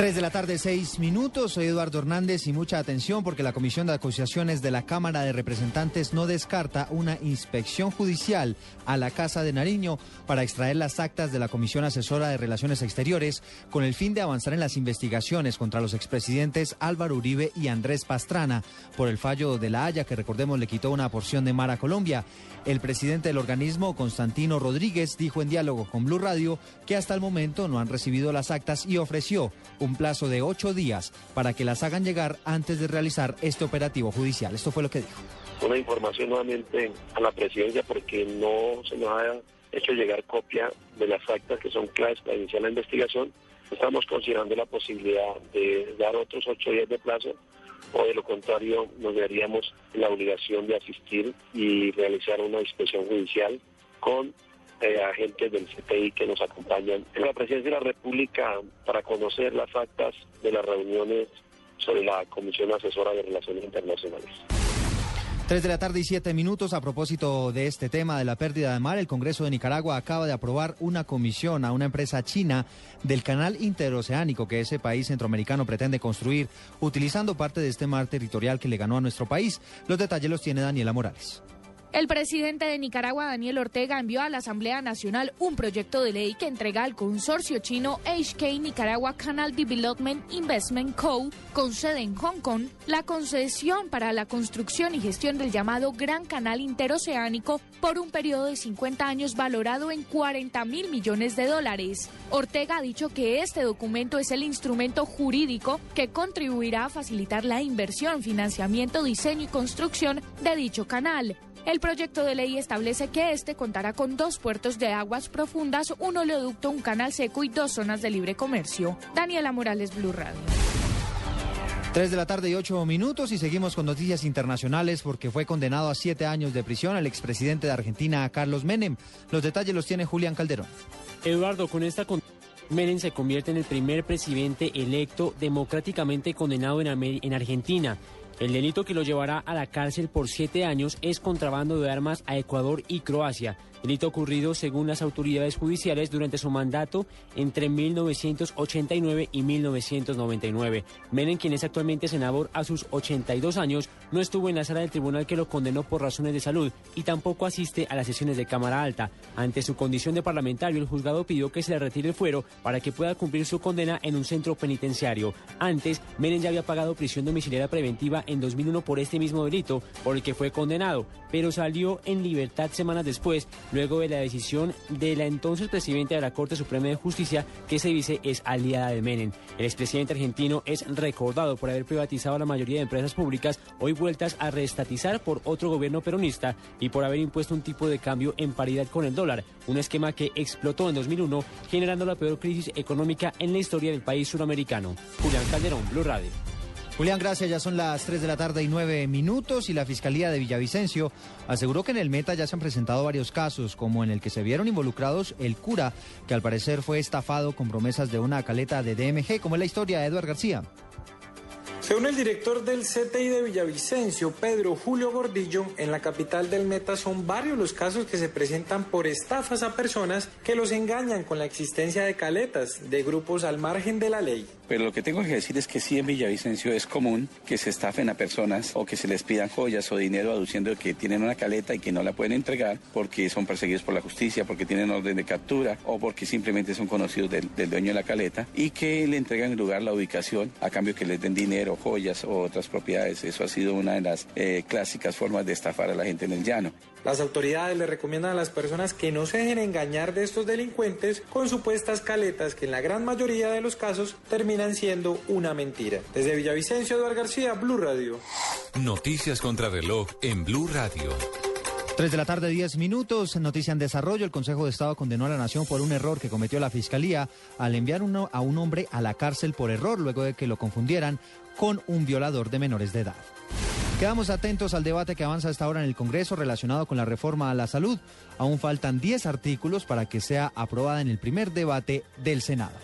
3 de la tarde, 6 minutos. Soy Eduardo Hernández y mucha atención porque la Comisión de Acusaciones de la Cámara de Representantes no descarta una inspección judicial a la Casa de Nariño para extraer las actas de la Comisión Asesora de Relaciones Exteriores con el fin de avanzar en las investigaciones contra los expresidentes Álvaro Uribe y Andrés Pastrana por el fallo de la Haya que recordemos le quitó una porción de mar a Colombia. El presidente del organismo, Constantino Rodríguez, dijo en diálogo con Blue Radio que hasta el momento no han recibido las actas y ofreció un plazo de ocho días para que las hagan llegar antes de realizar este operativo judicial. Esto fue lo que dijo. Una información nuevamente a la presidencia porque no se nos ha hecho llegar copia de las actas que son claves para iniciar la investigación. Estamos considerando la posibilidad de dar otros ocho días de plazo o de lo contrario nos daríamos la obligación de asistir y realizar una inspección judicial con eh, agentes del CTI que nos acompañan en la presidencia de la República para conocer las actas de las reuniones sobre la Comisión Asesora de Relaciones Internacionales. 3 de la tarde y 7 minutos. A propósito de este tema de la pérdida de mar, el Congreso de Nicaragua acaba de aprobar una comisión a una empresa china del canal interoceánico que ese país centroamericano pretende construir, utilizando parte de este mar territorial que le ganó a nuestro país. Los detalles los tiene Daniela Morales. El presidente de Nicaragua, Daniel Ortega, envió a la Asamblea Nacional un proyecto de ley que entrega al consorcio chino HK Nicaragua Canal Development Investment Co., con sede en Hong Kong, la concesión para la construcción y gestión del llamado Gran Canal Interoceánico por un periodo de 50 años valorado en 40 mil millones de dólares. Ortega ha dicho que este documento es el instrumento jurídico que contribuirá a facilitar la inversión, financiamiento, diseño y construcción de dicho canal. El proyecto de ley establece que este contará con dos puertos de aguas profundas, un oleoducto, un canal seco y dos zonas de libre comercio. Daniela Morales, Blue Radio. 3 de la tarde y 8 minutos y seguimos con noticias internacionales porque fue condenado a siete años de prisión el expresidente de Argentina, Carlos Menem. Los detalles los tiene Julián Calderón. Eduardo, con esta Menem se convierte en el primer presidente electo democráticamente condenado en, en Argentina. El delito que lo llevará a la cárcel por siete años es contrabando de armas a Ecuador y Croacia delito ocurrido según las autoridades judiciales durante su mandato entre 1989 y 1999. Menem, quien es actualmente senador a sus 82 años, no estuvo en la sala del tribunal que lo condenó por razones de salud y tampoco asiste a las sesiones de Cámara Alta. Ante su condición de parlamentario, el juzgado pidió que se le retire el fuero para que pueda cumplir su condena en un centro penitenciario. Antes, Menem ya había pagado prisión domiciliaria preventiva en 2001 por este mismo delito, por el que fue condenado, pero salió en libertad semanas después luego de la decisión de la entonces presidenta de la Corte Suprema de Justicia, que se dice es aliada de Menem. El expresidente argentino es recordado por haber privatizado la mayoría de empresas públicas, hoy vueltas a reestatizar por otro gobierno peronista y por haber impuesto un tipo de cambio en paridad con el dólar, un esquema que explotó en 2001, generando la peor crisis económica en la historia del país suramericano. Julián Calderón, Blue Radio. Julián, gracias. Ya son las 3 de la tarde y 9 minutos y la Fiscalía de Villavicencio aseguró que en el Meta ya se han presentado varios casos, como en el que se vieron involucrados el cura, que al parecer fue estafado con promesas de una caleta de DMG, como es la historia de Eduard García. Según el director del CTI de Villavicencio, Pedro Julio Gordillo, en la capital del Meta son varios los casos que se presentan por estafas a personas que los engañan con la existencia de caletas de grupos al margen de la ley. Pero lo que tengo que decir es que sí en Villavicencio es común que se estafen a personas o que se les pidan joyas o dinero aduciendo que tienen una caleta y que no la pueden entregar porque son perseguidos por la justicia, porque tienen orden de captura o porque simplemente son conocidos del, del dueño de la caleta y que le entregan en lugar la ubicación a cambio que les den dinero, joyas o otras propiedades. Eso ha sido una de las eh, clásicas formas de estafar a la gente en el llano. Las autoridades le recomiendan a las personas que no se dejen engañar de estos delincuentes con supuestas caletas que en la gran mayoría de los casos terminan siendo una mentira. Desde Villavicencio, Eduardo García, Blue Radio. Noticias contra reloj en Blue Radio. 3 de la tarde, 10 minutos. Noticia en desarrollo. El Consejo de Estado condenó a la Nación por un error que cometió la Fiscalía al enviar uno, a un hombre a la cárcel por error luego de que lo confundieran con un violador de menores de edad. Quedamos atentos al debate que avanza hasta ahora en el Congreso relacionado con la reforma a la salud. Aún faltan 10 artículos para que sea aprobada en el primer debate del Senado.